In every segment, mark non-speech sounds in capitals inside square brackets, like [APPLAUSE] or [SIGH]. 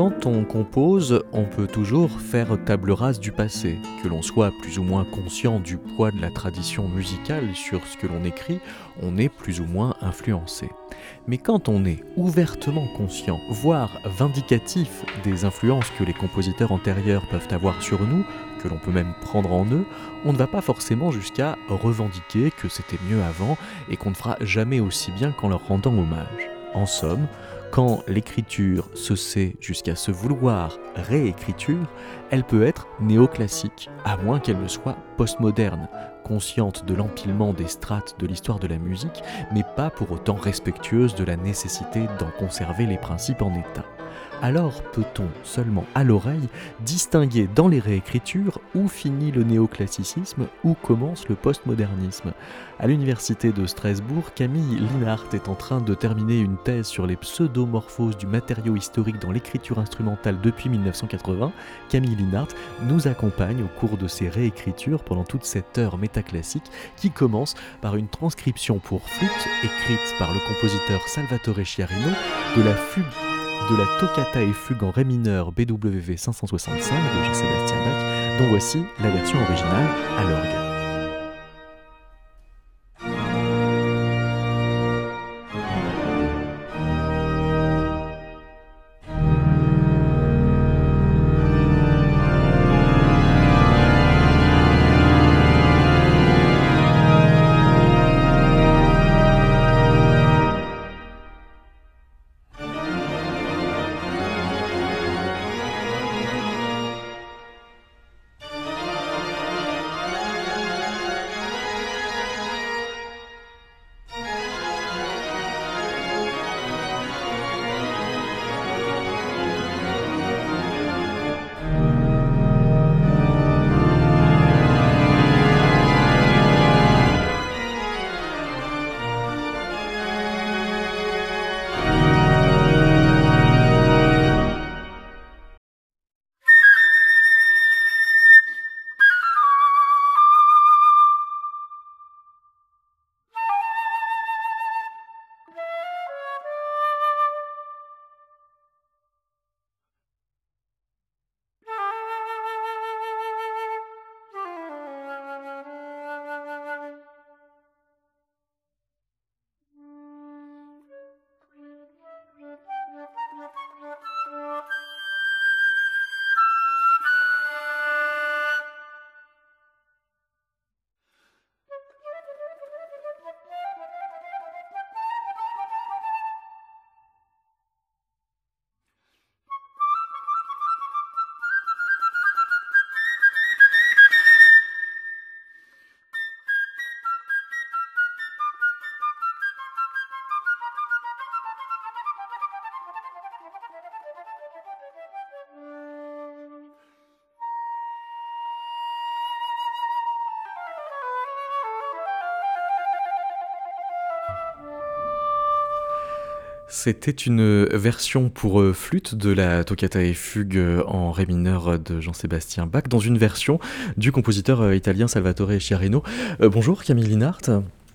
Quand on compose, on peut toujours faire table rase du passé, que l'on soit plus ou moins conscient du poids de la tradition musicale sur ce que l'on écrit, on est plus ou moins influencé. Mais quand on est ouvertement conscient, voire vindicatif des influences que les compositeurs antérieurs peuvent avoir sur nous, que l'on peut même prendre en eux, on ne va pas forcément jusqu'à revendiquer que c'était mieux avant et qu'on ne fera jamais aussi bien qu'en leur rendant hommage. En somme, quand l'écriture se sait jusqu'à se vouloir réécriture, elle peut être néoclassique, à moins qu'elle ne soit postmoderne, consciente de l'empilement des strates de l'histoire de la musique, mais pas pour autant respectueuse de la nécessité d'en conserver les principes en état alors peut-on seulement à l'oreille distinguer dans les réécritures où finit le néoclassicisme, où commence le postmodernisme? À l'université de Strasbourg, Camille Linhart est en train de terminer une thèse sur les pseudomorphoses du matériau historique dans l'écriture instrumentale depuis 1980. Camille Linhart nous accompagne au cours de ces réécritures pendant toute cette heure métaclassique qui commence par une transcription pour flûte écrite par le compositeur Salvatore Chiarino de la fugue de la toccata et fugue en ré mineur BWV 565 de Jean-Sébastien Bach, dont voici la version originale à l'orgue. C'était une version pour euh, flûte de la toccata et fugue euh, en ré mineur de Jean-Sébastien Bach, dans une version du compositeur euh, italien Salvatore Chiarino. bonjour Camille Linhart.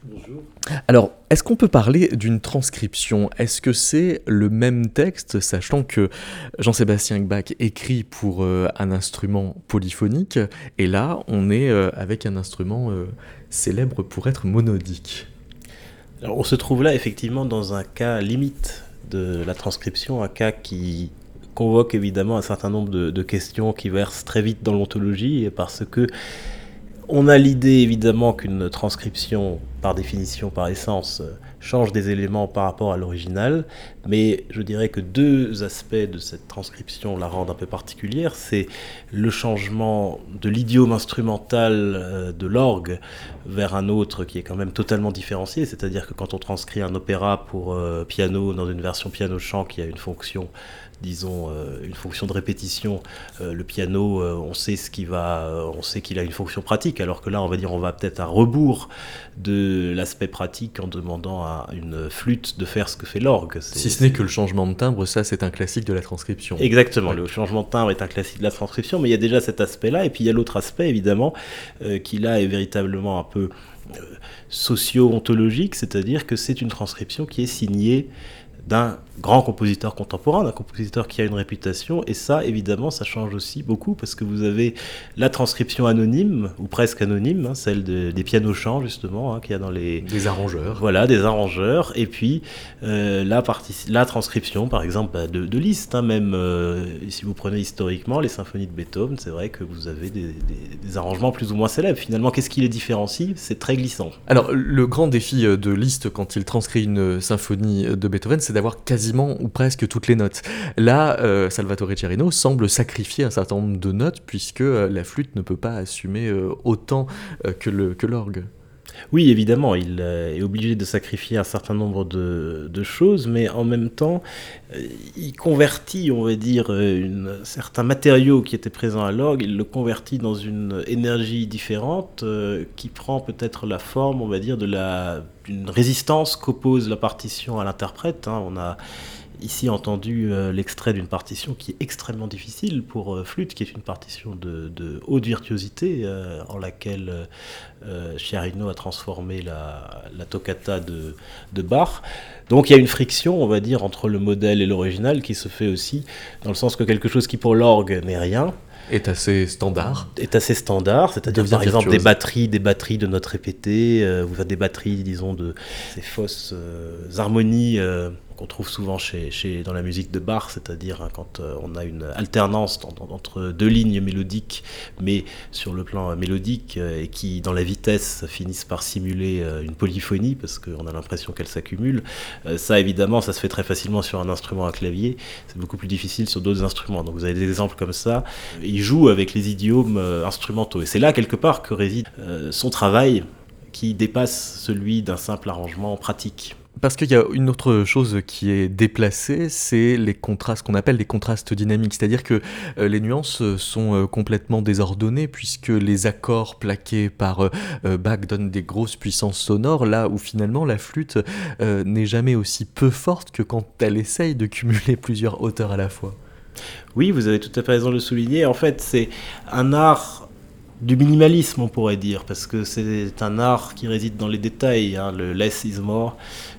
Bonjour. Alors, est-ce qu'on peut parler d'une transcription? Est-ce que c'est le même texte, sachant que Jean-Sébastien Bach écrit pour un instrument polyphonique, et là, on est avec un instrument célèbre pour être monodique? On se trouve là effectivement dans un cas limite de la transcription, un cas qui convoque évidemment un certain nombre de, questions qui versent très vite dans l'ontologie, parce que on a l'idée évidemment qu'une transcription, par définition, par essence, change des éléments par rapport à l'original, mais je dirais que deux aspects de cette transcription la rendent un peu particulière. C'est le changement de l'idiome instrumental euh, de l'orgue vers un autre qui est quand même totalement différencié, c'est-à-dire que quand on transcrit un opéra pour euh, piano dans une version piano-chant qui a une fonction disons, une fonction de répétition. le piano, on sait ce qui va, on sait qu'il a une fonction pratique, alors que là, on va dire, on va peut-être à rebours de l'aspect pratique en demandant à une flûte de faire ce que fait l'orgue. Si ce n'est que le changement de timbre, ça, c'est un classique de la transcription. Exactement, le changement de timbre est un classique de la transcription, mais il y a déjà cet aspect-là, et puis il y a l'autre aspect, évidemment, qui là est véritablement un peu socio-ontologique, c'est-à-dire que c'est une transcription qui est signée d'un grand compositeur contemporain, d'un compositeur qui a une réputation. Et ça, évidemment, ça change aussi beaucoup parce que vous avez la transcription anonyme, ou presque anonyme, hein, celle des pianos chants, justement, hein, qu'il y a dans les. Des arrangeurs. Voilà, des arrangeurs. Et puis, euh, la, la transcription, par exemple, bah, de, de listes. Hein, même euh, si vous prenez historiquement les symphonies de Beethoven, c'est vrai que vous avez des, des, arrangements plus ou moins célèbres. Finalement, qu'est-ce qui les différencie? C'est très glissant. Alors, le grand défi euh, de Liszt quand il transcrit une symphonie de Beethoven, c'est d'avoir quasi ou presque toutes les notes. Là, euh, Salvatore Cerino semble sacrifier un certain nombre de notes puisque euh, la flûte ne peut pas assumer euh, autant que l'orgue. Oui, évidemment, il est obligé de sacrifier un certain nombre de, choses, mais en même temps, il convertit, on va dire, un certain matériau qui était présent à l'orgue, il le convertit dans une énergie différente qui prend peut-être la forme, on va dire, d'une résistance qu'oppose la partition à l'interprète. Hein. On a ici entendu euh, l'extrait d'une partition qui est extrêmement difficile pour euh, flûte, qui est une partition de, haute virtuosité, euh, en laquelle Chiarino a transformé la, toccata de, de, Bach. Donc il y a une friction, on va dire, entre le modèle et l'original qui se fait aussi, dans le sens que quelque chose qui pour l'orgue n'est rien, est assez standard. Est assez standard, c'est-à-dire par exemple des batteries, des batteries de notes répétées, euh, ou des batteries, disons, de ces fausses euh, harmonies euh, qu'on trouve souvent chez, chez, dans la musique de Bach, c'est-à-dire hein, quand euh, on a une alternance entre deux lignes mélodiques, mais sur le plan mélodique, euh, et qui, dans la vitesse, finissent par simuler euh, une polyphonie, parce qu'on a l'impression qu'elles s'accumulent. ça, évidemment, ça se fait très facilement sur un instrument à clavier, c'est beaucoup plus difficile sur d'autres instruments. Donc vous avez des exemples comme ça. Il joue avec les idiomes instrumentaux, et c'est là, quelque part, que réside son travail qui dépasse celui d'un simple arrangement pratique. Parce qu'il y a une autre chose qui est déplacée, c'est les contrastes qu'on appelle les contrastes dynamiques, c'est-à-dire que euh, les nuances sont euh, complètement désordonnées puisque les accords plaqués par euh, Bach donnent des grosses puissances sonores, là où finalement la flûte n'est jamais aussi peu forte que quand elle essaye de cumuler plusieurs hauteurs à la fois. Oui, vous avez tout à fait raison de le souligner. En fait, c'est un art du minimalisme, on pourrait dire, parce que c'est un art qui réside dans les détails, hein, le less is more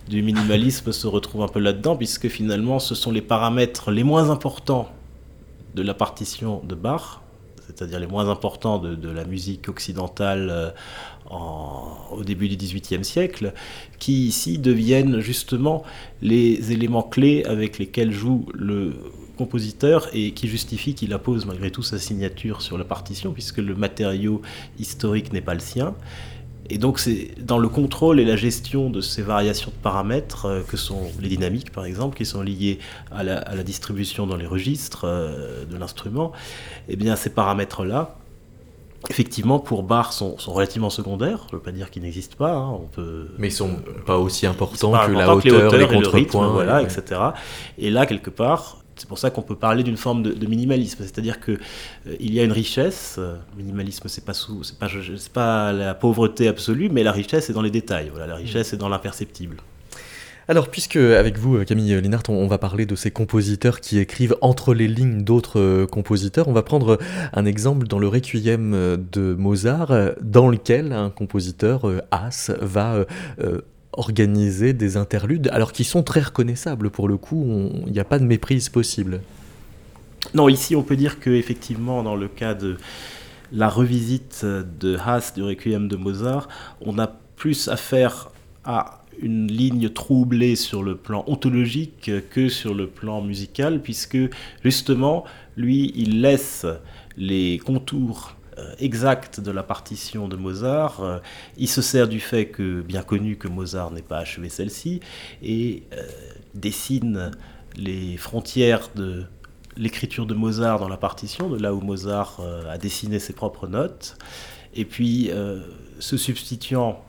du minimalisme se retrouve un peu là-dedans, puisque finalement ce sont les paramètres les moins importants de la partition de Bach, c'est-à-dire les moins importants de, la musique occidentale euh, au début du XVIIIe siècle, qui ici deviennent justement les éléments clés avec lesquels joue le compositeur et qui justifient qu'il appose malgré tout sa signature sur la partition, puisque le matériau historique n'est pas le sien. Et donc c'est dans le contrôle et la gestion de ces variations de paramètres euh, que sont les dynamiques par exemple, qui sont liées à la, distribution dans les registres euh, de l'instrument, et eh bien ces paramètres-là, effectivement pour Bach sont, sont, relativement secondaires, je ne veux pas dire qu'ils n'existent pas, hein, on peut... Mais ils sont pas aussi importants que la hauteur, les, le rythme, voilà, etc. Et là quelque part, c'est pour ça qu'on peut parler d'une forme de, minimalisme, c'est-à-dire que euh, il y a une richesse. Euh, minimalisme, c'est pas c'est pas, la pauvreté absolue, mais la richesse est dans les détails. Voilà, la richesse est dans l'imperceptible. Alors, puisque avec vous, Camille Linhart, on, va parler de ces compositeurs qui écrivent entre les lignes d'autres euh, compositeurs, on va prendre un exemple dans le Requiem de Mozart, dans lequel un compositeur, As, va organiser des interludes, alors qu'ils sont très reconnaissables pour le coup, il n'y a pas de méprise possible. Non, ici on peut dire que effectivement dans le cas de la revisite de Haas du Requiem de Mozart, on a plus affaire à une ligne troublée sur le plan ontologique que sur le plan musical, puisque justement, lui, il laisse les contours euh, exact de la partition de Mozart. Euh, il se sert du fait que, bien connu, que Mozart n'ait pas achevé celle-ci, et euh, dessine les frontières de l'écriture de Mozart dans la partition, de là où Mozart a dessiné ses propres notes, et puis se substituant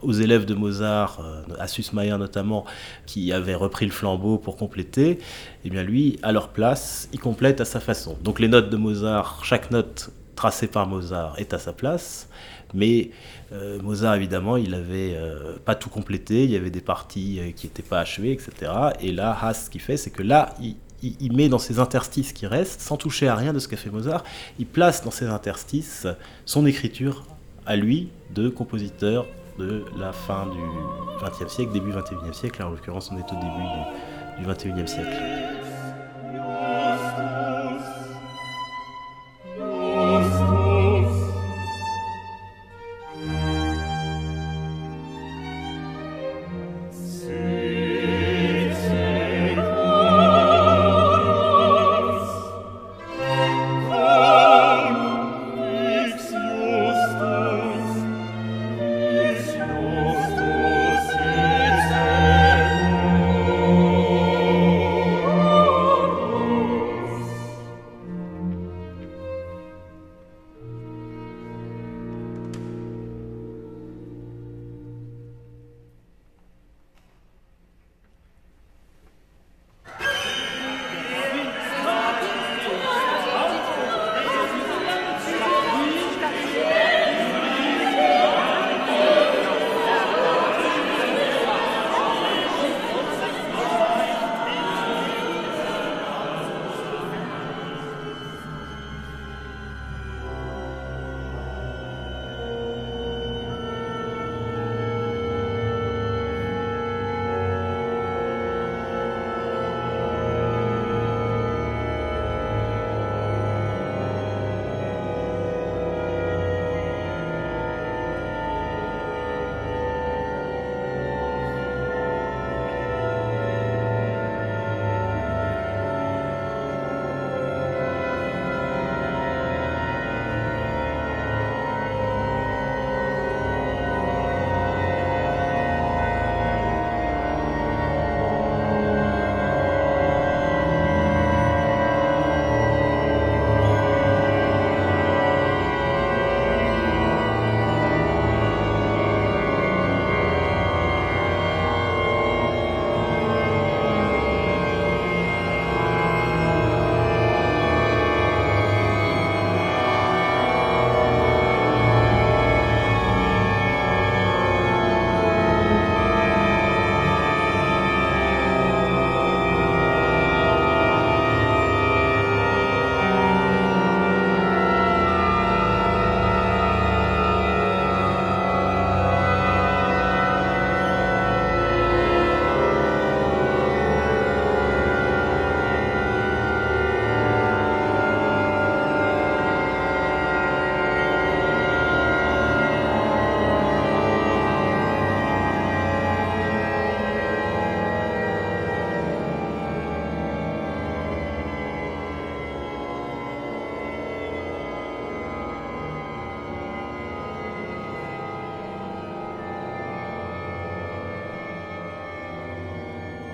aux élèves de Mozart, à Sussmayer notamment, qui avaient repris le flambeau pour compléter, eh bien lui, à leur place, il complète à sa façon. Donc les notes de Mozart, chaque note tracée par Mozart est à sa place, mais euh, Mozart, évidemment, il n'avait euh, pas tout complété, il y avait des parties euh, qui n'étaient pas achevées, etc. Et là, Haas, ce qu'il fait, c'est que là, il, met dans ces interstices qui restent, sans toucher à rien de ce qu'a fait Mozart, il place dans ces interstices son écriture à lui de compositeur de la fin du XXe siècle, début XXIe siècle. En l'occurrence, on est au début du XXIe siècle.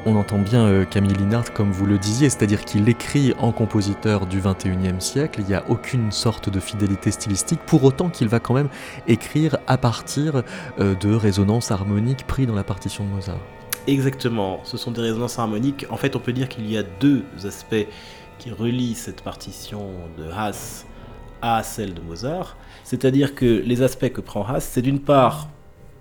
On entend bien euh, Camille Linard comme vous le disiez, c'est-à-dire qu'il écrit en compositeur du 21e siècle, il n'y a aucune sorte de fidélité stylistique, pour autant qu'il va quand même écrire à partir euh, de résonances harmoniques prises dans la partition de Mozart. Exactement, ce sont des résonances harmoniques. En fait, on peut dire qu'il y a deux aspects qui relient cette partition de Haas à celle de Mozart. C'est-à-dire que les aspects que prend Haas, c'est d'une part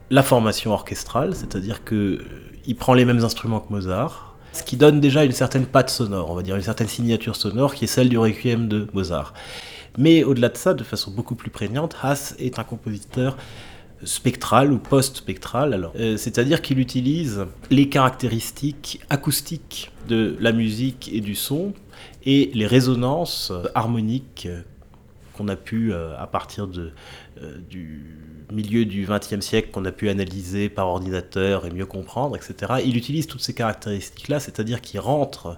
la formation orchestrale, c'est-à-dire que il prend les mêmes instruments que Mozart, ce qui donne déjà une certaine patte sonore, on va dire une certaine signature sonore qui est celle du requiem de Mozart. Mais au-delà de ça, de façon beaucoup plus prégnante, Haas est un compositeur spectral ou post-spectral, euh, c'est-à-dire qu'il utilise les caractéristiques acoustiques de la musique et du son et les résonances harmoniques qu'on a pu, euh, à partir de, euh, du milieu du XXe siècle qu'on a pu analyser par ordinateur et mieux comprendre, etc., il utilise toutes ces caractéristiques-là, c'est-à-dire qu'il rentre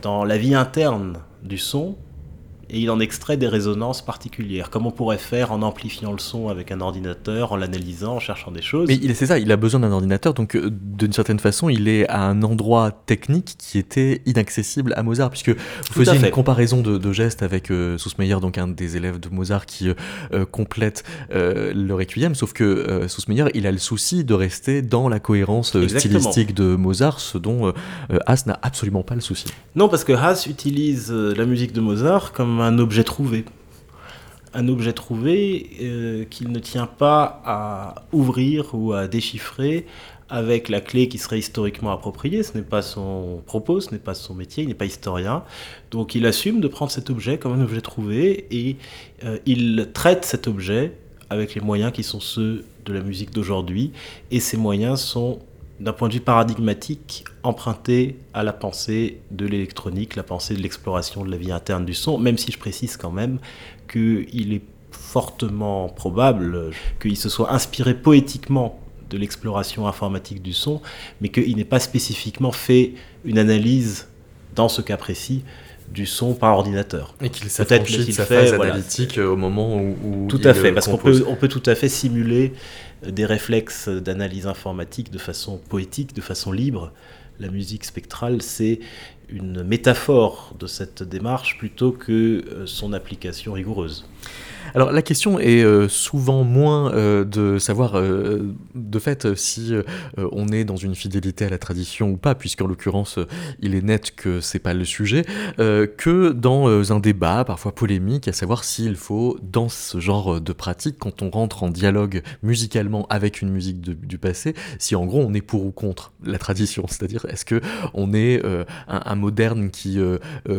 dans la vie interne du son et il en extrait des résonances particulières, comme on pourrait faire en amplifiant le son avec un ordinateur, en l'analysant, en cherchant des choses. Mais c'est ça, il a besoin d'un ordinateur, donc euh, d'une certaine façon, il est à un endroit technique qui était inaccessible à Mozart, puisque vous faisiez une comparaison de, gestes avec euh, Sussmeyer, donc un des élèves de Mozart qui euh, complète le requiem, sauf que Sussmeyer, il a le souci de rester dans la cohérence stylistique de Mozart, ce dont Haas n'a absolument pas le souci. Non, parce que Haas utilise la musique de Mozart comme un objet trouvé. Un objet trouvé euh, qu'il ne tient pas à ouvrir ou à déchiffrer avec la clé qui serait historiquement appropriée. Ce n'est pas son propos, ce n'est pas son métier, il n'est pas historien. Donc il assume de prendre cet objet comme un objet trouvé et euh, il traite cet objet avec les moyens qui sont ceux de la musique d'aujourd'hui. Et ces moyens sont d'un point de vue paradigmatique, emprunté à la pensée de l'électronique, la pensée de l'exploration de la vie interne du son, même si je précise quand même qu'il est fortement probable qu'il se soit inspiré poétiquement de l'exploration informatique du son, mais qu'il n'ait pas spécifiquement fait une analyse, dans ce cas précis, du son par ordinateur. Et qu'il s'affranchit de sa phase analytique au moment où, Tout à fait, parce qu'on peut, on peut tout à fait simuler des réflexes d'analyse informatique de façon poétique, de façon libre. La musique spectrale, c'est une métaphore de cette démarche plutôt que euh, son application rigoureuse. Alors la question est euh, souvent moins euh, de savoir euh, de fait si on est dans une fidélité à la tradition ou pas, puisqu'en l'occurrence il est net que c'est pas le sujet, que dans un débat parfois polémique, à savoir s'il faut dans ce genre de pratique, quand on rentre en dialogue musicalement avec une musique du passé, si en gros on est pour ou contre la tradition, [LAUGHS] c'est-à-dire est-ce que on est un, moderne qui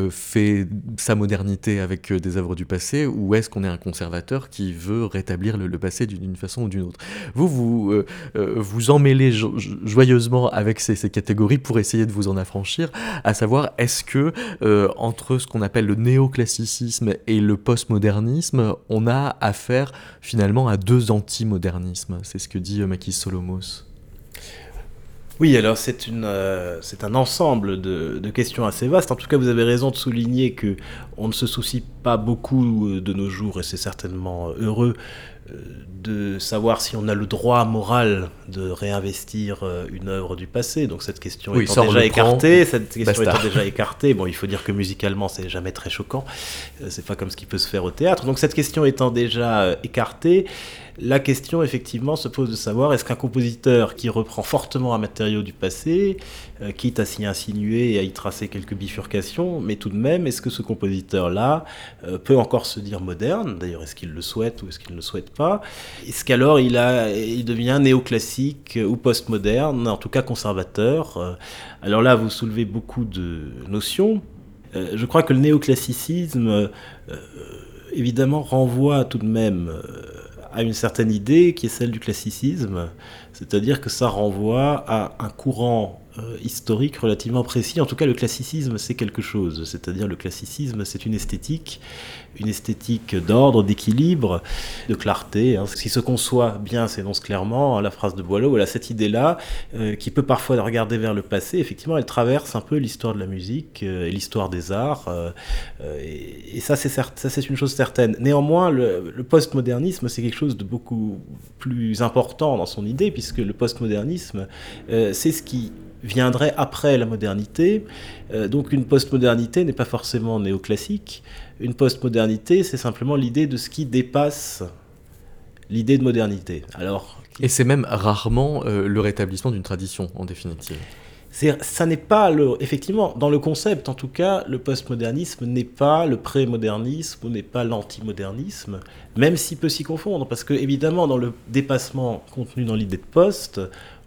fait sa modernité avec des œuvres du passé, ou est-ce qu'on est un conservateur qui veut rétablir le, passé d'une façon ou d'une autre. Vous, vous euh, euh, vous emmêlez joyeusement avec ces, catégories pour essayer de vous en affranchir, à savoir est-ce que euh, entre ce qu'on appelle le néoclassicisme et le postmodernisme, on a affaire finalement à deux antimodernismes? C'est ce que dit Makis Solomos. Oui, alors c'est une, euh, c'est un ensemble de, de, questions assez vastes. En tout cas, vous avez raison de souligner que on ne se soucie pas beaucoup euh, de nos jours, et c'est certainement euh, heureux, de savoir si on a le droit moral de réinvestir une œuvre du passé. Donc cette question étant déjà écartée, cette question étant déjà écartée, bon, il faut dire que musicalement c'est jamais très choquant. C'est pas comme ce qui peut se faire au théâtre. Donc cette question étant déjà écartée, la question, effectivement, se pose de savoir est-ce qu'un compositeur qui reprend fortement un matériau du passé, euh, quitte à s'y insinuer et à y tracer quelques bifurcations, mais tout de même, est-ce que ce compositeur-là euh, peut encore se dire moderne? D'ailleurs, est-ce qu'il le souhaite ou est-ce qu'il ne le souhaite pas? Est-ce qu'alors il, devient néoclassique ou postmoderne, en tout cas conservateur? Euh, Alors là, vous soulevez beaucoup de notions. je crois que le néoclassicisme, évidemment, renvoie tout de même à une certaine idée qui est celle du classicisme, c'est-à-dire que ça renvoie à un courant euh, historique relativement précis. En tout cas, le classicisme, c'est quelque chose. C'est-à-dire, le classicisme, c'est une esthétique, une esthétique d'ordre, d'équilibre, de clarté. Hein. Ce qui se conçoit bien s'énonce clairement. La phrase de Boileau, voilà, cette idée-là, euh, qui peut parfois regarder vers le passé, effectivement, elle traverse un peu l'histoire de la musique euh, et l'histoire des arts. et, ça, c'est ça, c'est une chose certaine. Néanmoins, le postmodernisme, c'est quelque chose de beaucoup plus important dans son idée, puisque le postmodernisme, c'est ce qui viendrait après la modernité. Euh, donc une postmodernité n'est pas forcément néoclassique. Une postmodernité, c'est simplement l'idée de ce qui dépasse l'idée de modernité. Alors, Et c'est même rarement euh, le rétablissement d'une tradition, en définitive. Ça n'est pas le. Effectivement, dans le concept, en tout cas, le postmodernisme n'est pas le pré-modernisme ou n'est pas l'antimodernisme, même s'il peut s'y confondre. Parce que, évidemment, dans le dépassement contenu dans l'idée de post,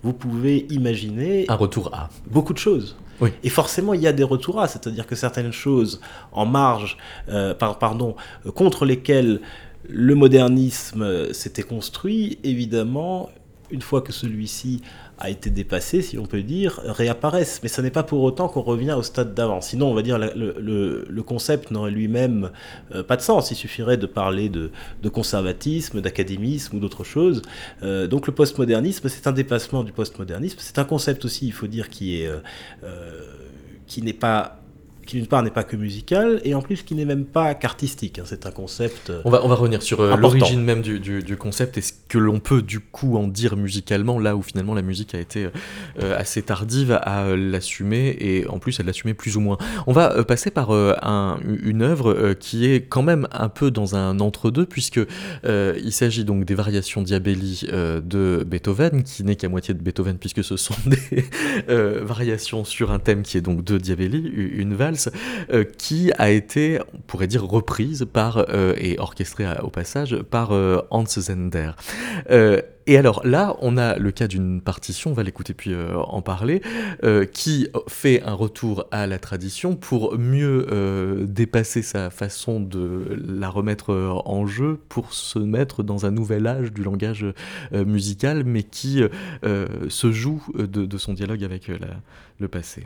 vous pouvez imaginer... Un retour à. Beaucoup de choses. Et forcément, il y a des retours à, c'est-à-dire que certaines choses en marge, euh, pardon, contre lesquelles le modernisme s'était construit, évidemment, une fois que celui-ci a été dépassé, si on peut dire, réapparaissent. Mais ce n'est pas pour autant qu'on revient au stade d'avant. Sinon, on va dire, le, concept n'aurait lui-même euh, pas de sens. Il suffirait de parler de, conservatisme, d'académisme ou d'autre chose. Euh, donc le postmodernisme, c'est un dépassement du postmodernisme. C'est un concept aussi, il faut dire, qui. Euh, qui n'est pas qui d'une part n'est pas que musical et en plus qui n'est même pas qu'artistique. Hein. C'est un concept. On va, on va revenir sur euh, l'origine même du, du, concept et ce que l'on peut du coup en dire musicalement, là où finalement la musique a été euh, assez tardive à l'assumer et en plus elle l'assumait plus ou moins. On va euh, passer par un, une œuvre qui est quand même un peu dans un entre-deux puisque il s'agit donc des variations Diabelli de Beethoven qui n'est qu'à moitié de Beethoven puisque ce sont [LAUGHS] des variations sur un thème qui est donc de Diabelli, une valse euh, qui a été, on pourrait dire, reprise par, euh, et orchestrée au passage, par euh, Hans Zender. Et alors là, on a le cas d'une partition, on va l'écouter puis en parler, qui fait un retour à la tradition pour mieux dépasser sa façon de la remettre en jeu, pour se mettre dans un nouvel âge du langage musical, mais qui se joue de, son dialogue avec le passé.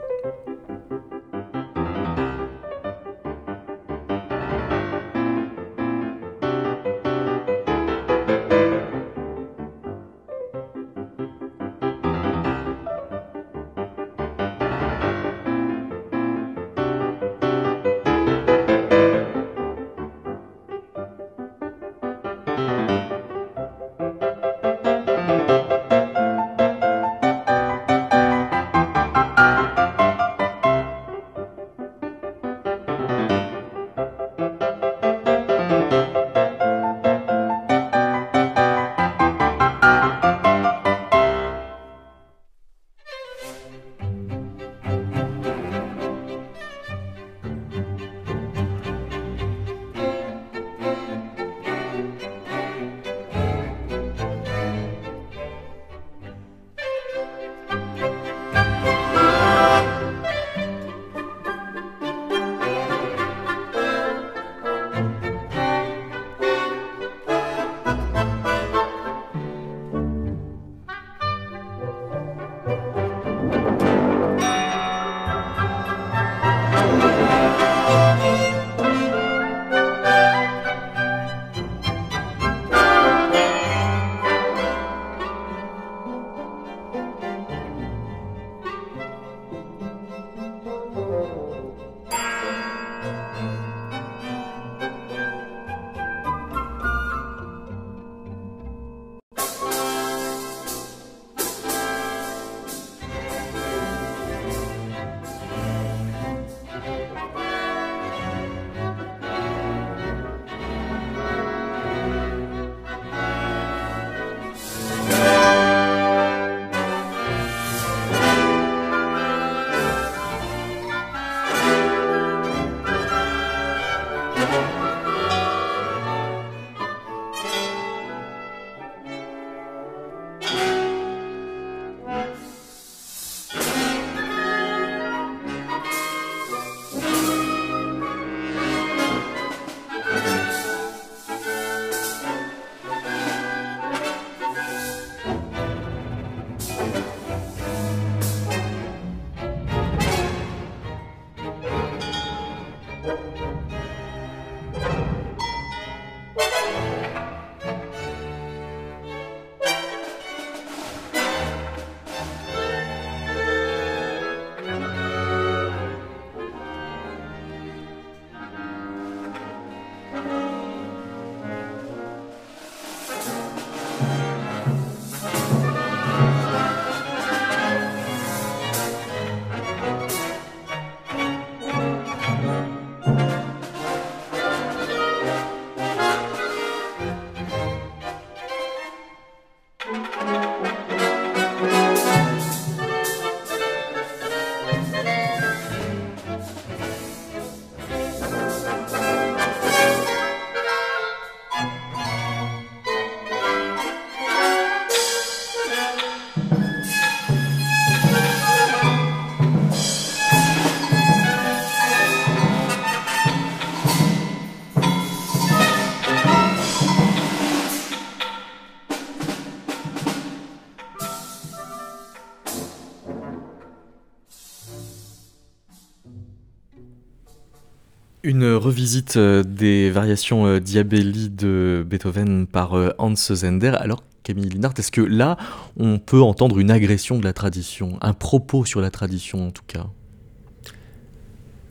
Une revisite euh, des variations euh, Diabelli de Beethoven par euh, Hans Zender. Alors, Camille Linhart, est-ce que là, on peut entendre une agression de la tradition, un propos sur la tradition en tout cas?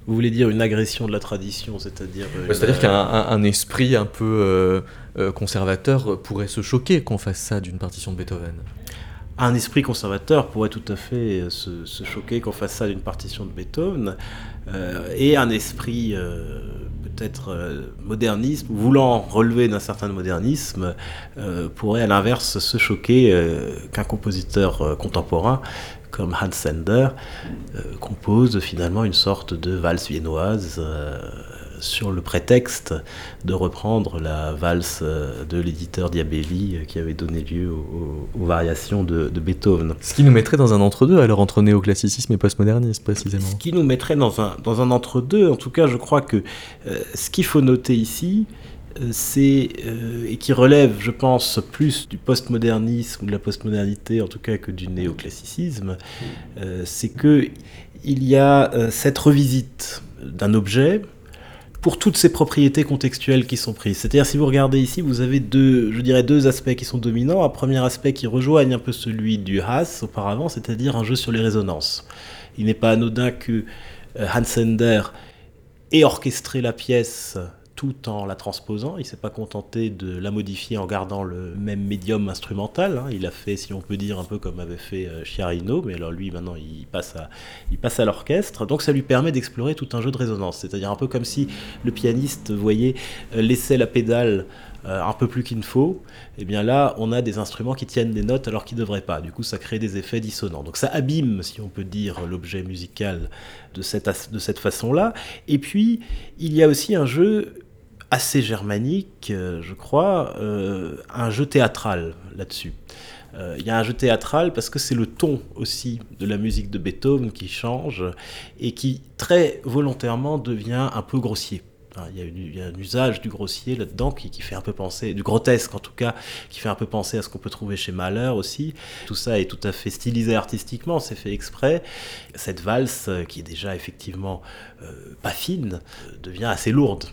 Vous voulez dire une agression de la tradition, c'est-à-dire... c'est-à-dire qu'un esprit un peu conservateur pourrait se choquer qu'on fasse ça d'une partition de Beethoven un esprit conservateur pourrait tout à fait se, choquer qu'on fasse ça d'une partition de Beethoven, et un esprit peut-être euh, modernisme, voulant relever d'un certain modernisme, euh, pourrait à l'inverse se choquer euh, qu'un compositeur contemporain comme Hans Sender compose finalement une sorte de valse viennoise sur le prétexte de reprendre la valse euh, de l'éditeur Diabelli euh, qui avait donné lieu aux, variations de, Beethoven. Ce qui nous mettrait dans un entre-deux, alors entre néoclassicisme et postmodernisme précisément. Ce qui nous mettrait dans un, dans un entre-deux, en tout cas je crois que euh, ce qu'il faut noter ici, c'est et qui relève, je pense, plus du postmodernisme ou de la postmodernité, en tout cas, que du néoclassicisme, c'est que il y a cette revisite d'un objet pour toutes ces propriétés contextuelles qui sont prises. C'est-à-dire, si vous regardez ici, vous avez deux, je dirais, deux aspects qui sont dominants. Un premier aspect qui rejoigne un peu celui du Haas auparavant, c'est-à-dire un jeu sur les résonances. Il n'est pas anodin que euh, Hans Sender ait orchestré la pièce tout en la transposant. Il s'est pas contenté de la modifier en gardant le même médium instrumental. Hein. Il a fait, si on peut dire, un peu comme avait fait euh, Chiarino, mais alors lui maintenant il passe à, l'orchestre. Donc ça lui permet d'explorer tout un jeu de résonance. C'est-à-dire un peu comme si le pianiste, vous voyez, euh, laissait la pédale euh, un peu plus qu'il ne faut, et eh bien là, on a des instruments qui tiennent des notes alors qu'ils ne devraient pas. Du coup, ça crée des effets dissonants. Donc ça abîme, si on peut dire, l'objet musical de cette, de cette façon-là. Et puis, il y a aussi un jeu assez germanique, euh, je crois, euh, un jeu théâtral là-dessus. Euh, il y a un jeu théâtral parce que c'est le ton aussi de la musique de Beethoven qui change et qui très volontairement devient un peu grossier. Il y, a un usage du grossier là-dedans qui, fait un peu penser, du grotesque en tout cas, qui fait un peu penser à ce qu'on peut trouver chez Mahler aussi. Tout ça est tout à fait stylisé artistiquement, c'est fait exprès. Cette valse, qui est déjà effectivement pas fine, devient assez lourde.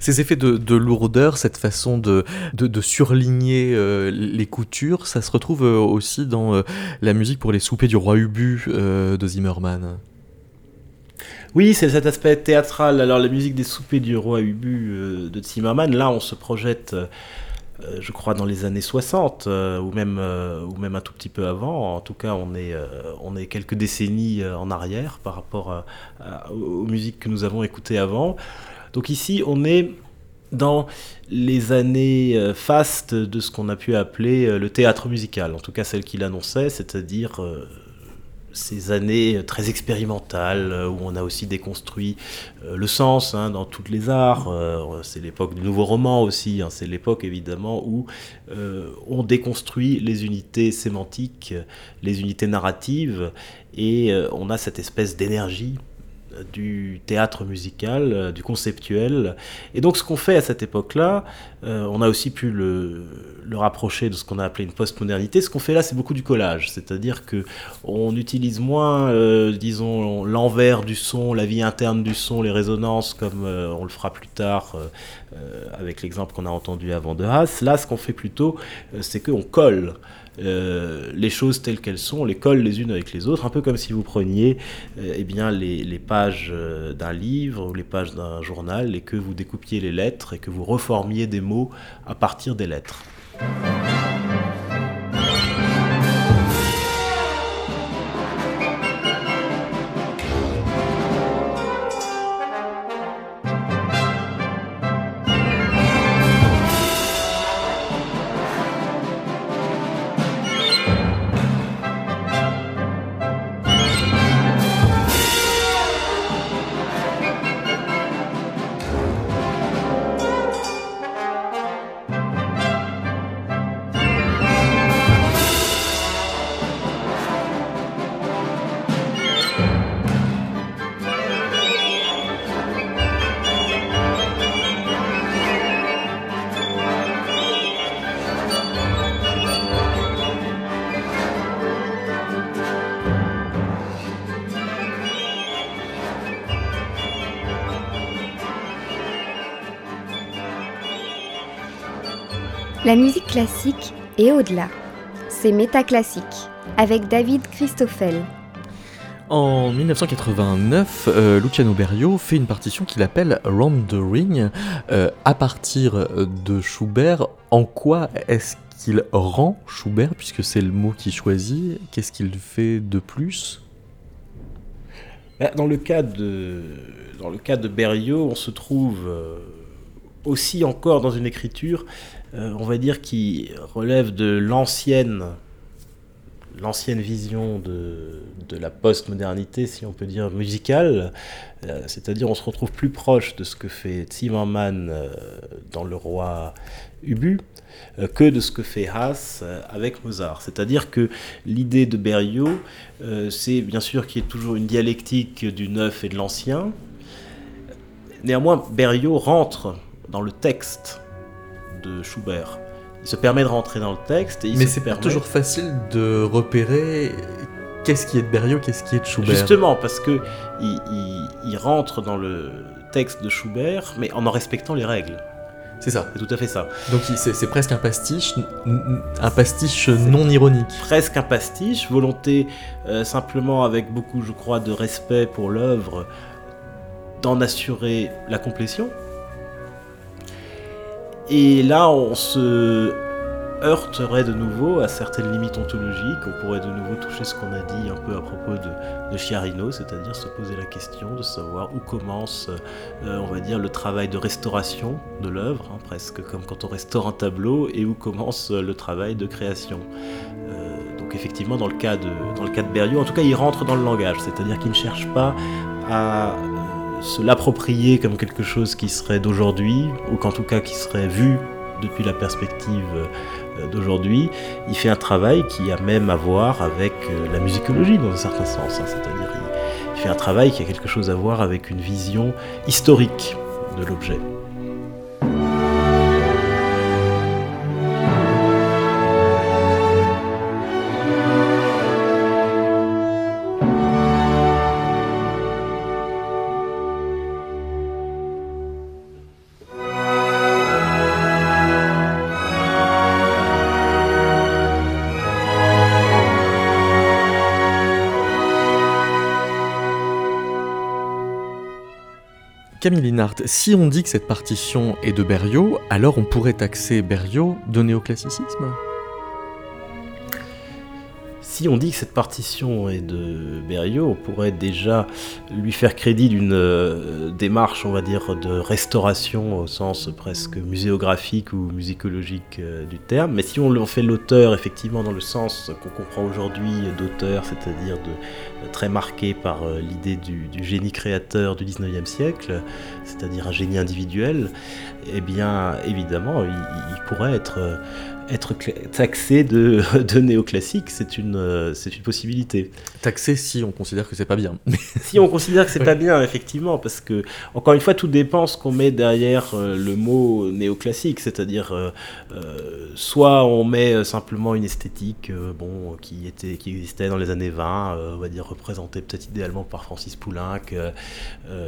Ces effets de, lourdeur, cette façon de, de, surligner euh, les coutures, ça se retrouve euh, aussi dans euh, la musique pour les soupers du roi Ubu de Zimmerman. Oui, c'est cet aspect théâtral. Alors la musique des soupers du roi Ubu de Zimmerman, là on se projette... je crois dans les années 60 ou même un tout petit peu avant. En tout cas, on est quelques décennies en arrière par rapport aux musiques que nous avons écoutées avant. Donc ici, on est dans les années euh, fastes de ce qu'on a pu appeler euh, le théâtre musical, en tout cas celle qu'il annonçait, c'est-à-dire euh, ces années très expérimentales où on a aussi déconstruit le sens hein, dans toutes les arts. c'est l'époque du nouveau roman aussi, hein. c'est l'époque évidemment où on déconstruit les unités sémantiques, les unités narratives, et on a cette espèce d'énergie du théâtre musical, euh, du conceptuel. Et donc ce qu'on fait à cette époque-là, euh, on a aussi pu le, rapprocher de ce qu'on a appelé une postmodernité. Ce qu'on fait là, c'est beaucoup du collage, c'est-à-dire que on utilise moins, euh, disons, l'envers du son, la vie interne du son, les résonances, comme on le fera plus tard avec l'exemple qu'on a entendu avant de Haas. Là, ce qu'on fait plutôt, c'est qu'on colle. Euh, les choses telles qu'elles sont, on les colle les unes avec les autres, un peu comme si vous preniez euh, eh bien, les, les pages euh, d'un livre ou les pages d'un journal et que vous découpiez les lettres et que vous reformiez des mots à partir des lettres. La musique classique est au-delà. C'est métaclassique avec David Christoffel. En 1989, euh, Luciano Berio fait une partition qu'il appelle Round the Ring euh, à partir de Schubert. En quoi est-ce qu'il rend Schubert, puisque c'est le mot qu'il choisit Qu'est-ce qu'il fait de plus? Bah, dans le cas de, dans le cas de Berio, on se trouve euh, aussi encore dans une écriture, on va dire, qui relève de l'ancienne l'ancienne vision de, de la postmodernité, si on peut dire, musicale. Euh, c'est-à-dire, on se retrouve plus proche de ce que fait Zimmermann euh, dans Le Roi Ubu euh, que de ce que fait Haas avec Mozart. C'est-à-dire que l'idée de Berlioz, c'est bien sûr qu'il y ait toujours une dialectique du neuf et de l'ancien. Néanmoins, Berlioz rentre dans le texte de Schubert il se permet de rentrer dans le texte. Mais c'est pas toujours facile de repérer qu'est-ce qui est de Berlioz, qu'est-ce qui est de Schubert. Justement, parce que il, rentre dans le texte de Schubert, mais en en respectant les règles. C'est ça. C'est tout à fait ça. Donc c'est presque un pastiche, un pastiche non ironique. Presque un pastiche, volonté euh, simplement avec beaucoup, je crois, de respect pour l'œuvre, d'en assurer la complétion. Et là, on se heurterait de nouveau à certaines limites ontologiques. On pourrait de nouveau toucher ce qu'on a dit un peu à propos de, Chiarino, c'est-à-dire se poser la question de savoir où commence, euh, on va dire, le travail de restauration de l'œuvre, hein, presque comme quand on restaure un tableau, et où commence le travail de création. Euh, donc effectivement, dans le cas de, dans le cas de Berlioz, en tout cas, il rentre dans le langage, c'est-à-dire qu'il ne cherche pas à se l'approprier comme quelque chose qui serait d'aujourd'hui, ou qu'en tout cas qui serait vu depuis la perspective euh, d'aujourd'hui, il fait un travail qui a même à voir avec euh, la musicologie dans un certain sens, hein. c'est-à-dire il fait un travail qui a quelque chose à voir avec une vision historique de l'objet. Camille Linhart, si on dit que cette partition est de Berriot, alors on pourrait taxer Berriot de néoclassicisme? Si on dit que cette partition est de Berriot, on pourrait déjà lui faire crédit d'une euh, démarche, on va dire, de restauration au sens presque muséographique ou musicologique euh, du terme. Mais si on en fait l'auteur, effectivement, dans le sens qu'on comprend aujourd'hui d'auteur, c'est-à-dire très marqué par euh, l'idée du, génie créateur du 19e siècle, c'est-à-dire un génie individuel, eh bien, évidemment, il pourrait être être taxé de, [LAUGHS] de néoclassique, c'est une, euh, c'est une possibilité. Taxé si on considère que c'est pas bien. [LAUGHS] si on considère que c'est pas bien, effectivement, parce que, encore une fois, tout dépend ce qu'on met derrière euh, le mot néoclassique, c'est-à-dire, euh, soit on met simplement une esthétique bon, qui, était, qui existait dans les années 20, on va dire représentée peut-être idéalement par Francis Poulenc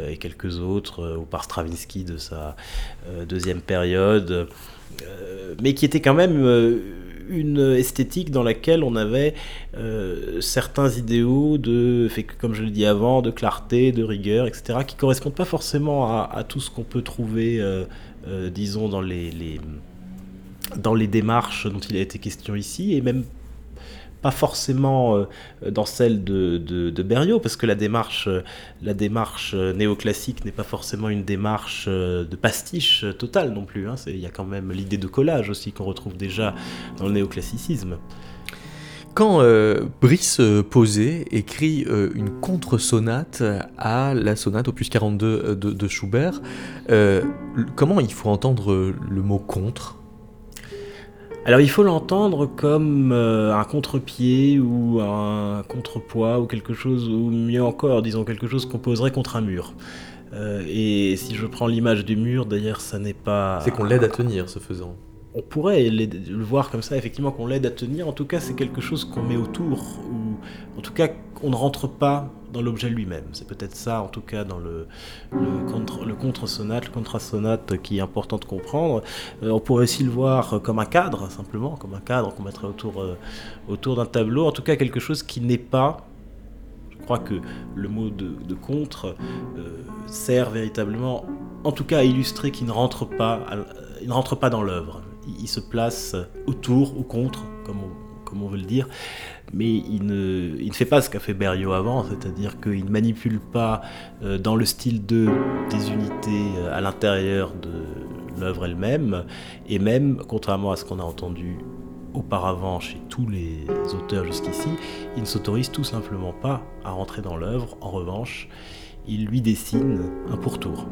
et quelques autres, ou par Stravinsky de sa deuxième période. Euh, mais qui était quand même euh, une esthétique dans laquelle on avait euh, certains idéaux de, comme je le dis avant, de clarté, de rigueur, etc., qui correspondent pas forcément à, tout ce qu'on peut trouver, disons, dans les, les, dans les démarches dont il a été question ici, et même pas forcément euh, dans celle de, de, Berriot, parce que la démarche, euh, la démarche euh, néoclassique n'est pas forcément une démarche de pastiche totale non plus. Hein. Il y a quand même l'idée de collage aussi qu'on retrouve déjà dans le néoclassicisme. Quand Brice Posé écrit une contre-sonate à la sonate opus 42 de, de Schubert, comment il faut entendre le mot contre? Alors il faut l'entendre comme euh, un contre-pied ou un contrepoids ou quelque chose, ou mieux encore, disons quelque chose qu'on poserait contre un mur. Euh, et si je prends l'image du mur, d'ailleurs, ça n'est pas... C'est qu'on l'aide à tenir, ce faisant. On pourrait le voir comme ça, effectivement, qu'on l'aide à tenir. En tout cas, c'est quelque chose qu'on met autour, ou en tout cas, on ne rentre pas dans l'objet lui-même. C'est peut-être ça, en tout cas, dans le, contre, le contre-sonate, le contrasonate qui est important de comprendre. Euh, on pourrait aussi le voir comme un cadre, simplement, comme un cadre qu'on mettrait autour, euh, autour d'un tableau. En tout cas, quelque chose qui n'est pas crois que le mot de, contre sert véritablement, en tout cas à illustrer qu'il ne rentre pas, il ne rentre pas dans l'œuvre. Il, se place autour ou contre, comme comme on veut le dire, mais il ne, fait pas ce qu'a fait Berriot avant, c'est-à-dire qu'il ne manipule pas euh, dans le style de des unités euh, à l'intérieur de l'œuvre elle-même, et même, contrairement à ce qu'on a entendu auparavant chez tous les auteurs jusqu'ici, il ne s'autorise tout simplement pas à rentrer dans l'œuvre, en revanche, il lui dessine un pourtour.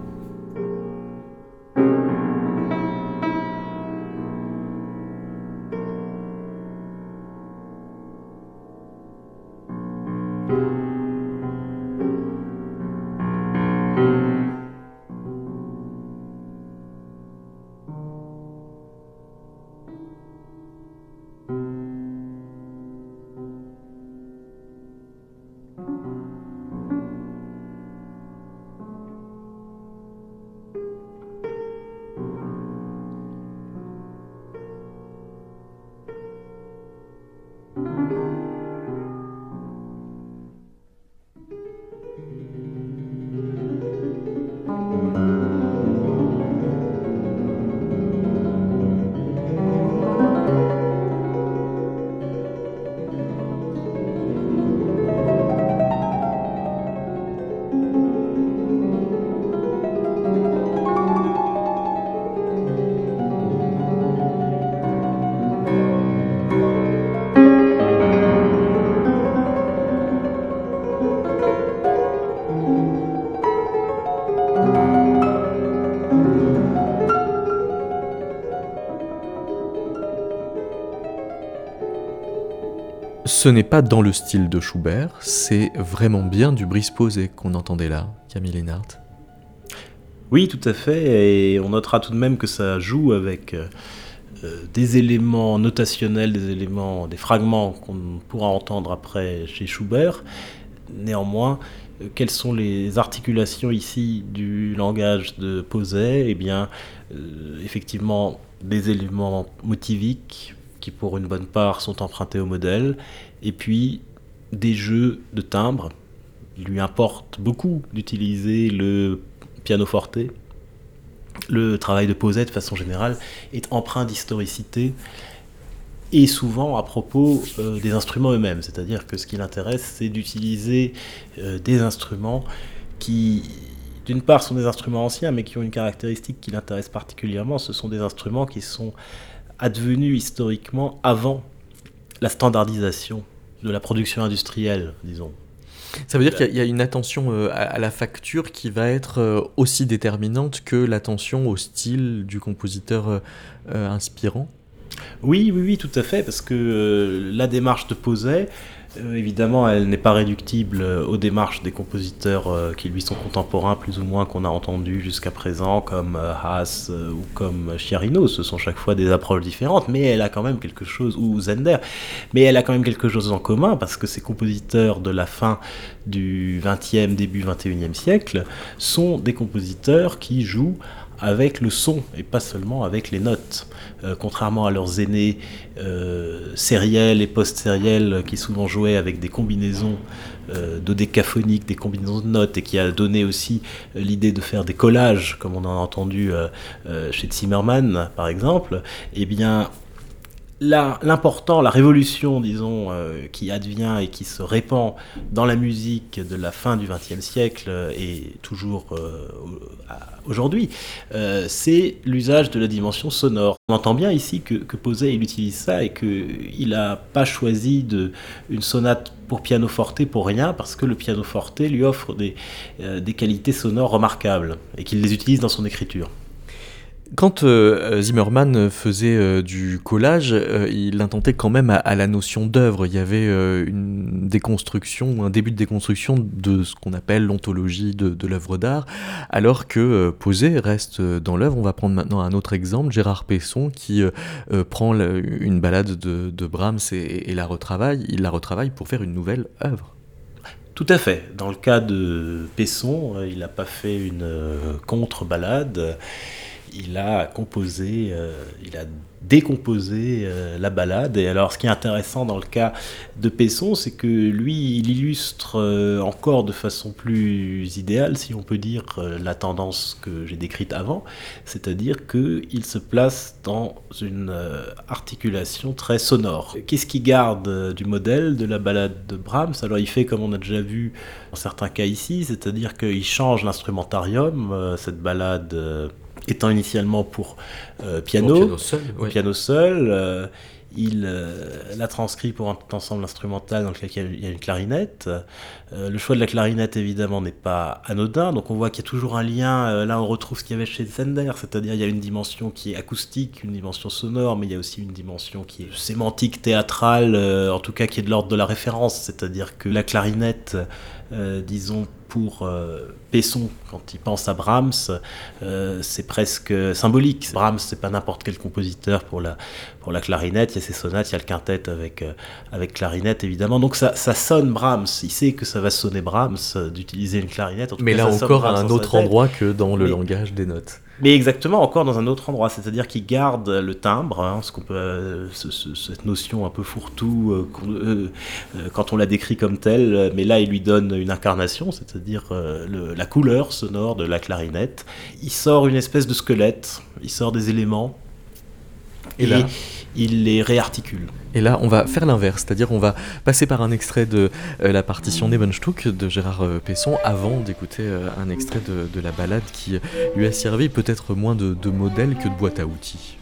Ce n'est pas dans le style de Schubert, c'est vraiment bien du brise posé qu'on entendait là, Camille Lénart. Oui, tout à fait, et on notera tout de même que ça joue avec euh, euh, des éléments notationnels, des éléments, des fragments qu'on pourra entendre après chez Schubert. Néanmoins, euh, quelles sont les articulations ici du langage de Poset Eh bien, effectivement, des éléments motiviques qui pour une bonne part sont empruntés au modèle, et puis des jeux de timbres. Il lui importe beaucoup d'utiliser le pianoforte. Le travail de Poset, de façon générale, est empreint d'historicité et souvent à propos euh, des instruments eux-mêmes. C'est-à-dire que ce qui l'intéresse, c'est d'utiliser euh, des instruments qui, d'une part, sont des instruments anciens, mais qui ont une caractéristique qui l'intéresse particulièrement. Ce sont des instruments qui sont advenus historiquement avant la standardisation de la production industrielle, disons. Ça veut dire qu'il y, a une attention euh, à, la facture qui va être euh, aussi déterminante que l'attention au style du compositeur euh, inspirant? Oui, oui, oui, tout à fait, parce que la démarche de Poset, évidemment, elle n'est pas réductible euh, aux démarches des compositeurs euh, qui lui sont contemporains, plus ou moins, qu'on a entendus jusqu'à présent, comme Haas ou comme Chiarino. Ce sont chaque fois des approches différentes, mais elle a quand même quelque chose, ou Zender, mais elle a quand même quelque chose en commun, parce que ces compositeurs de la fin du 20e, début 21e siècle sont des compositeurs qui jouent avec le son et pas seulement avec les notes. Euh, contrairement à leurs aînés euh, sériels et post-sériels qui souvent jouaient avec des combinaisons euh, dodécaphoniques, des combinaisons de notes et qui a donné aussi l'idée de faire des collages, comme on en a entendu chez Zimmermann par exemple, eh bien l'important, la, révolution, disons, euh, qui advient et qui se répand dans la musique de la fin du XXe siècle et toujours euh, aujourd'hui, euh, c'est l'usage de la dimension sonore. On entend bien ici que, que Posey il utilise ça et qu'il n'a pas choisi une sonate pour piano forte pour rien parce que le piano forte lui offre des, des qualités sonores remarquables et qu'il les utilise dans son écriture. Quand euh, Zimmerman faisait euh, du collage, euh, il intentait quand même à, la notion d'œuvre. Il y avait une déconstruction, un début de déconstruction de ce qu'on appelle l'ontologie de, l'œuvre d'art, alors que Posé reste dans l'œuvre. On va prendre maintenant un autre exemple, Gérard Pesson, qui prend une balade de, Brahms et, et, la retravaille. Il la retravaille pour faire une nouvelle œuvre. Tout à fait. Dans le cas de Pesson, il n'a pas fait une contre-balade il a composé, euh, il a décomposer euh, la balade. Et alors, ce qui est intéressant dans le cas de Pesson, c'est que lui, il illustre euh, encore de façon plus idéale, si on peut dire, la tendance que j'ai décrite avant, c'est-à-dire qu'il se place dans une articulation très sonore. Qu'est-ce qu'il garde du modèle de la balade de Brahms? Alors, il fait comme on a déjà vu dans certains cas ici, c'est-à-dire qu'il change l'instrumentarium, cette balade étant initialement pour euh, piano, piano seul, piano seul euh, il euh, l'a transcrit pour un ensemble instrumental dans lequel il y a une clarinette. le choix de la clarinette, évidemment, n'est pas anodin. Donc on voit qu'il y a toujours un lien. là, on retrouve ce qu'il y avait chez Zender, c'est-à-dire il y a une dimension qui est acoustique, une dimension sonore, mais il y a aussi une dimension qui est sémantique, théâtrale, en tout cas qui est de l'ordre de la référence. C'est-à-dire que la clarinette, disons, pour euh, Pesson, quand il pense à Brahms, euh, c'est presque symbolique. Brahms, c'est pas n'importe quel compositeur pour la, pour la clarinette. Il y a ses sonates, il y a le quintet avec, euh, avec clarinette, évidemment. Donc ça, ça sonne Brahms. Il sait que ça va sonner Brahms d'utiliser une clarinette. Mais là encore, à un autre endroit que dans le langage des notes. Mais exactement, encore dans un autre endroit, c'est-à-dire qu'il garde le timbre, hein, ce qu'on peut, cette notion un peu fourre-tout euh, euh, euh, quand on la décrit comme telle, mais là il lui donne une incarnation, c'est-à-dire la couleur sonore de la clarinette. Il sort une espèce de squelette, il sort des éléments, et, là il les réarticule. Et là, on va faire l'inverse, c'est-à-dire on va passer par un extrait de euh, la partition Nebenstuck de Gérard euh, Pesson avant d'écouter euh, un extrait de, la balade qui lui a servi peut-être moins de modèle que de boîte à outils.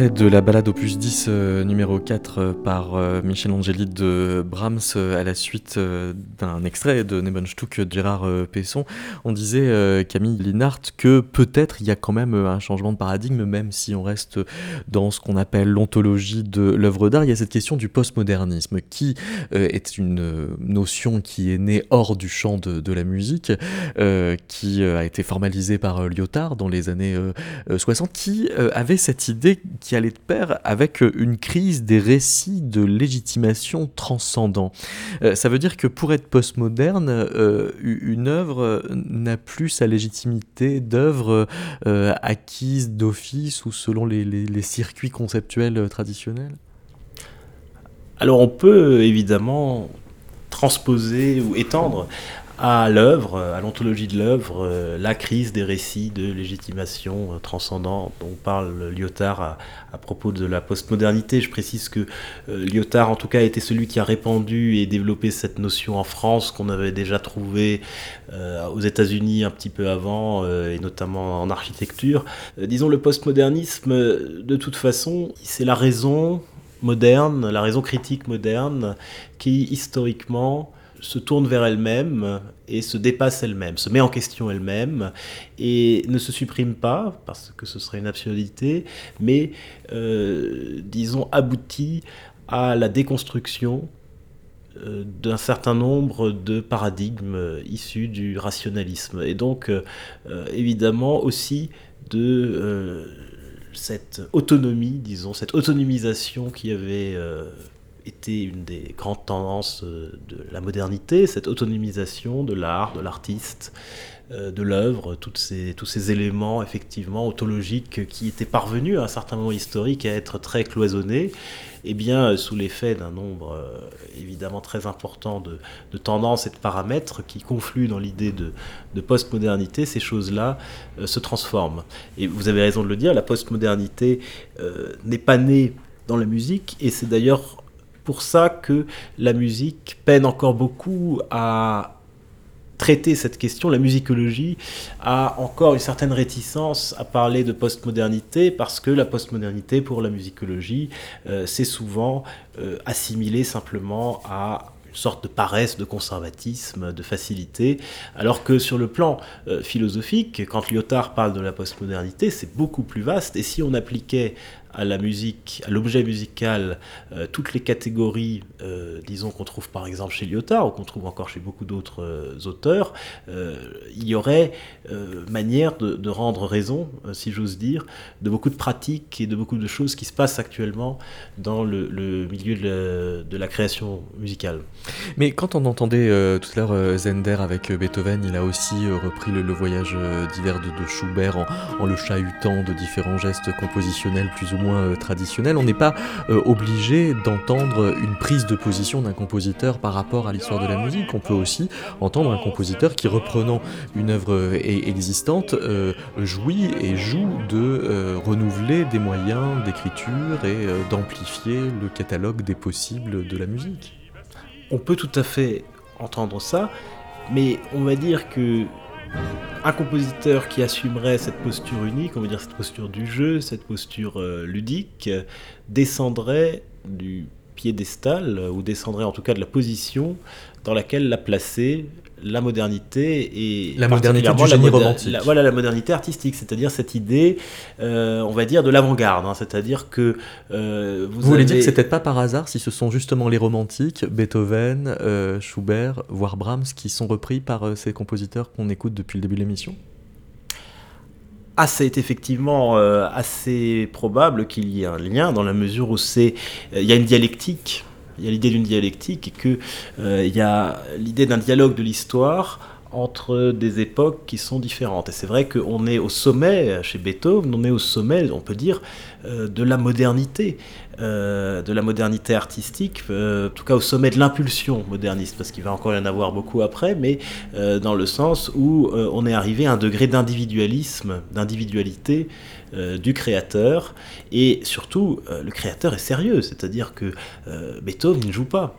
De la balade opus 10 euh, numéro 4 euh, par euh, Michel Angeli de Brahms à la suite d'un extrait de Nebenstuck de Gérard Pesson. On disait, Camille Linhart, que peut-être il y a quand même un changement de paradigme, même si on reste dans ce qu'on appelle l'ontologie de l'œuvre d'art. Il y a cette question du postmodernisme, qui est une notion qui est née hors du champ de, de la musique, qui a été formalisée par Lyotard dans les années 60, qui avait cette idée qui allait de pair avec euh, une crise des récits de légitimation transcendant. Euh, ça veut dire que pour être postmoderne, euh, une œuvre n'a plus sa légitimité d'œuvre acquise d'office ou selon les circuits conceptuels traditionnels? Alors on peut évidemment transposer ou étendre à l'œuvre, à l'ontologie de l'œuvre, euh, la crise des récits de légitimation euh, transcendante dont parle Lyotard à, propos de la postmodernité. Je précise que euh, Lyotard, en tout cas, était celui qui a répandu et développé cette notion en France qu'on avait déjà trouvée aux États-Unis un petit peu avant, et notamment en architecture. disons, le postmodernisme, de toute façon, c'est la raison moderne, la raison critique moderne qui, historiquement, se tourne vers elle-même et se dépasse elle-même, se met en question elle-même et ne se supprime pas, parce que ce serait une absurdité, mais, euh, disons, aboutit à la déconstruction euh, d'un certain nombre de paradigmes issus du rationalisme. Et donc, euh, évidemment, aussi de cette autonomie, disons, cette autonomisation qui avait était une des grandes tendances euh, de la modernité, cette autonomisation de l'art, de l'artiste, euh, de l'œuvre, tous ces éléments effectivement autologiques qui étaient parvenus à un certain moment historique à être très cloisonnés, et eh bien sous l'effet d'un nombre euh, évidemment très important de, tendances et de paramètres qui confluent dans l'idée de, de postmodernité, ces choses-là se transforment. Et vous avez raison de le dire, la postmodernité n'est pas née dans la musique, et c'est d'ailleurs pour ça que la musique peine encore beaucoup à traiter cette question, la musicologie a encore une certaine réticence à parler de postmodernité parce que la postmodernité pour la musicologie, euh, c'est souvent euh, assimilé simplement à une sorte de paresse, de conservatisme, de facilité, alors que sur le plan euh, philosophique, quand Lyotard parle de la postmodernité, c'est beaucoup plus vaste, et si on appliquait à la musique, à l'objet musical, euh, toutes les catégories, euh, disons qu'on trouve par exemple chez Lyotard ou qu'on trouve encore chez beaucoup d'autres euh, auteurs, il y aurait manière de, rendre raison, si j'ose dire, de beaucoup de pratiques et de beaucoup de choses qui se passent actuellement dans le, milieu de la, création musicale. Mais quand on entendait tout à l'heure Zender avec Beethoven, il a aussi repris le, voyage d'hiver de, Schubert en, en le chahutant de différents gestes compositionnels plus ou moins euh, traditionnel, on n'est pas euh, obligé d'entendre une prise de position d'un compositeur par rapport à l'histoire de la musique. On peut aussi entendre un compositeur qui, reprenant une œuvre euh, existante, jouit et joue de renouveler des moyens d'écriture et d'amplifier le catalogue des possibles de la musique. On peut tout à fait entendre ça, mais on va dire que un compositeur qui assumerait cette posture unique, on va dire cette posture du jeu, cette posture euh, ludique, descendrait du piédestal, ou descendrait en tout cas de la position dans laquelle l'a placé la modernité et la modernité du génie romantique. voilà la modernité artistique, c'est-à-dire cette idée, euh, on va dire, de l'avant-garde. Hein. c'est-à-dire que euh, vous, voulez dire que c'est peut-être pas par hasard si ce sont justement les romantiques, Beethoven, euh, Schubert, voire Brahms, qui sont repris par ces compositeurs qu'on écoute depuis le début de l'émission? Ah, c'est effectivement assez probable qu'il y ait un lien dans la mesure où c'est, il y a une dialectique il y a l'idée d'une dialectique et qu'il euh, y a l'idée d'un dialogue de l'histoire entre des époques qui sont différentes. Et c'est vrai qu'on est au sommet, chez Beethoven, on est au sommet, on peut dire, euh, de la modernité, euh, de la modernité artistique, en tout cas au sommet de l'impulsion moderniste, parce qu'il va encore y en avoir beaucoup après, mais dans le sens où on est arrivé à un degré d'individualisme, d'individualité euh, du créateur. Et surtout, euh, le créateur est sérieux, c'est-à-dire que euh, Beethoven ne joue pas.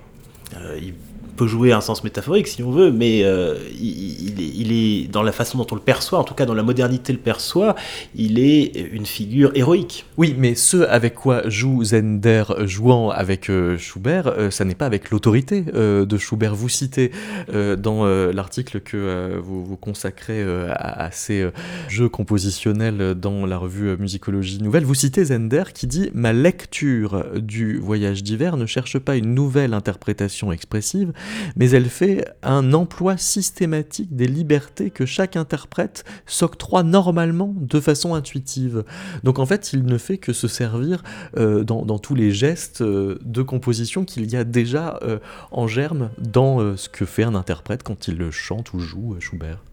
Jouer un sens métaphorique si on veut, mais euh, il, est, dans la façon dont on le perçoit, en tout cas dans la modernité le perçoit, il est une figure héroïque. Oui, mais ce avec quoi joue Zender jouant avec euh, Schubert, ça n'est pas avec l'autorité de Schubert. Vous citez dans l'article que vous, vous, consacrez à, ces jeux compositionnels dans la revue Musicologie Nouvelle, vous citez Zender qui dit Ma lecture du voyage d'hiver ne cherche pas une nouvelle interprétation expressive, mais elle fait un emploi systématique des libertés que chaque interprète s'octroie normalement de façon intuitive. Donc en fait, il ne fait que se servir euh, dans, tous les gestes euh, de composition qu'il y a déjà euh, en germe dans ce que fait un interprète quand il chante ou joue Schubert.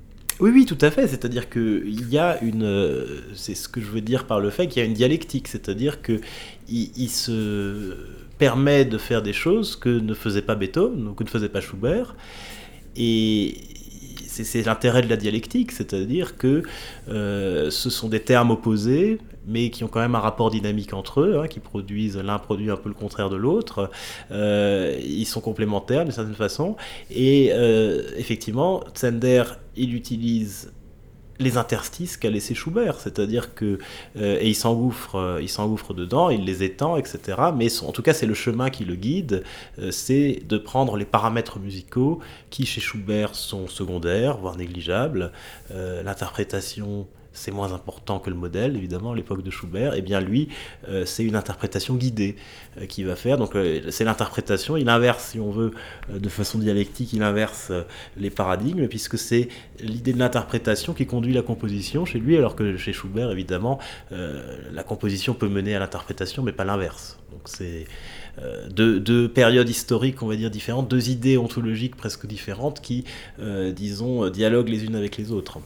Oui, oui, tout à fait. C'est-à-dire qu'il y a une. C'est ce que je veux dire par le fait qu'il y a une dialectique. C'est-à-dire qu'il il se permet de faire des choses que ne faisait pas Beethoven ou que ne faisait pas Schubert. Et c'est l'intérêt de la dialectique, c'est-à-dire que euh, ce sont des termes opposés, mais qui ont quand même un rapport dynamique entre eux, hein, qui produisent, l'un produit un peu le contraire de l'autre. Euh, ils sont complémentaires d'une certaine façon. Et euh, effectivement, Zender, il utilise les interstices qu'a laissé Schubert, c'est-à-dire que euh, et il s'engouffre, euh, il s'engouffre dedans, il les étend, etc. Mais en tout cas, c'est le chemin qui le guide, euh, c'est de prendre les paramètres musicaux qui chez Schubert sont secondaires, voire négligeables, l'interprétation c'est moins important que le modèle, évidemment, à l'époque de Schubert, et eh bien lui, euh, c'est une interprétation guidée euh, qu'il va faire. Donc euh, c'est l'interprétation, il inverse, si on veut, de façon dialectique, il inverse les paradigmes, puisque c'est l'idée de l'interprétation qui conduit la composition chez lui, alors que chez Schubert, évidemment, la composition peut mener à l'interprétation, mais pas l'inverse. Donc c'est deux, deux, périodes historiques, on va dire, différentes, deux idées ontologiques presque différentes qui, disons, dialoguent les unes avec les autres.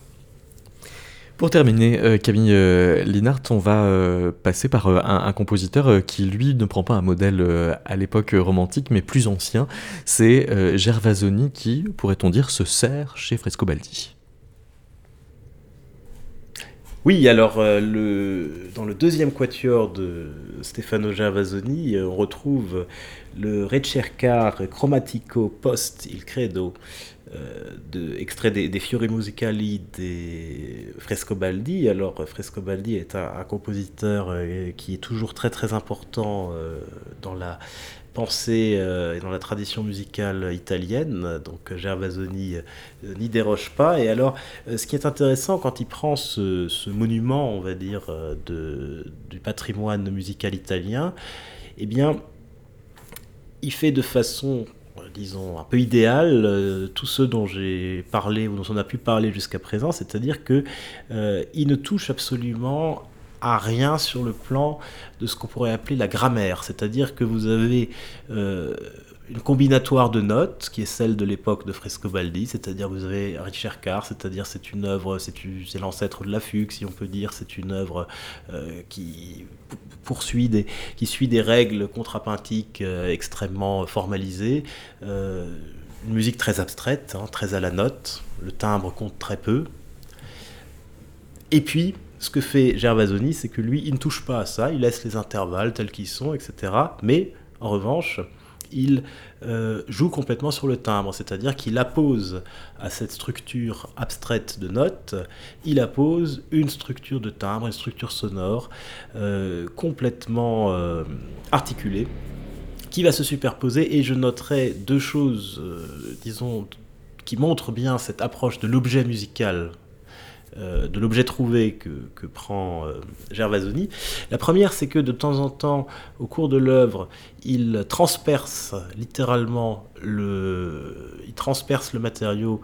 Pour terminer, euh, Camille euh, Linhart, on va euh, passer par un, compositeur qui, lui, ne prend pas un modèle à l'époque romantique, mais plus ancien. C'est Gervasoni qui, pourrait-on dire, se sert chez Frescobaldi. Oui, alors dans le deuxième quatuor de Stefano Gervasoni, on retrouve le Recercar Chromatico Post Il Credo, euh, de, extrait des, Fiori Musicali des Frescobaldi. Alors Frescobaldi est un, compositeur euh, qui est toujours très très important euh, dans la pensée et dans la tradition musicale italienne, donc Gervasoni n'y déroge pas. Et alors, ce qui est intéressant quand il prend ce, monument, on va dire, du patrimoine musical italien, eh bien, il fait de façon disons, un peu idéal, euh, tous ceux dont j'ai parlé ou dont on a pu parler jusqu'à présent, c'est-à-dire que euh, ne touche absolument à rien sur le plan de ce qu'on pourrait appeler la grammaire, c'est-à-dire que vous avez euh, une combinatoire de notes qui est celle de l'époque de Frescobaldi, c'est-à-dire vous avez Richard Carr, c'est-à-dire c'est une œuvre, c'est l'ancêtre de la fugue, si on peut dire, c'est une œuvre qui poursuit des, suit des règles contrapuntiques euh, extrêmement formalisées, euh, une musique très abstraite, hein, très à la note, le timbre compte très peu. Et puis, ce que fait Gervasoni, c'est que lui, il ne touche pas à ça, il laisse les intervalles tels qu'ils sont, etc. Mais, en revanche, il euh, joue complètement sur le timbre, c'est-à-dire qu'il appose à cette structure abstraite de notes, il appose une structure de timbre, une structure sonore euh, complètement euh, articulée qui va se superposer et je noterai deux choses, disons, qui montrent bien cette approche de l'objet musical de l'objet trouvé que, prend Gervasoni. La première, c'est que de temps en temps, au cours de l'œuvre, il transperce littéralement le, matériau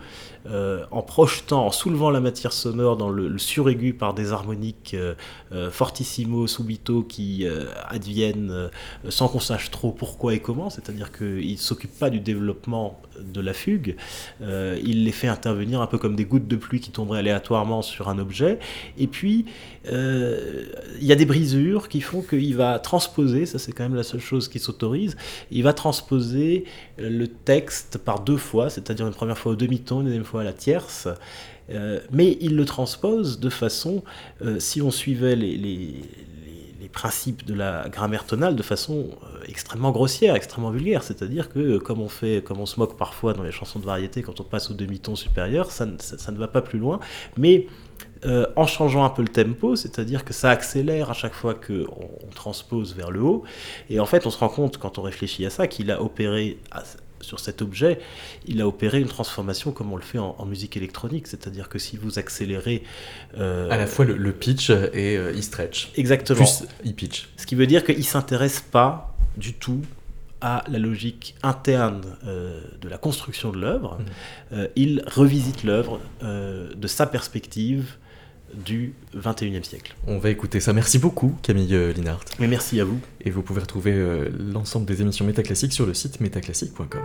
euh, en projetant, en soulevant la matière sonore dans le, suraigu par des harmoniques euh, euh, fortissimo, subito qui adviennent sans qu'on sache trop pourquoi et comment, c'est-à-dire qu'il ne s'occupe pas du développement de la fugue, il les fait intervenir un peu comme des gouttes de pluie qui tomberaient aléatoirement sur un objet, et puis il y a des brisures qui font qu'il va transposer, ça c'est quand même la seule chose qui s'autorise, il va transposer le texte par deux fois, c'est-à-dire une première fois au demi-ton, une deuxième fois à la tierce, euh, mais il le transpose de façon, euh, si on suivait les, principes de la grammaire tonale de façon euh, extrêmement grossière, extrêmement vulgaire. C'est-à-dire que euh, comme on fait, comme on se moque parfois dans les chansons de variété quand on passe au demi-ton supérieur, ça, ne va pas plus loin. Mais euh, en changeant un peu le tempo, c'est-à-dire que ça accélère à chaque fois qu'on on transpose vers le haut. Et en fait, on se rend compte quand on réfléchit à ça qu'il a opéré sur cet objet, il a opéré une transformation comme on le fait en, musique électronique, c'est-à-dire que si vous accélérez... Euh, à la fois le, pitch et euh, e-stretch. Exactement. Plus e-pitch. Ce qui veut dire qu'il ne s'intéresse pas du tout à la logique interne euh, de la construction de l'œuvre. Mmh. il revisite l'œuvre de sa perspective du 21e siècle. On va écouter ça. Merci beaucoup Camille Linhart. Mais merci à vous. Et vous pouvez retrouver euh, l'ensemble des émissions métaclassiques sur le site métaclassique.com.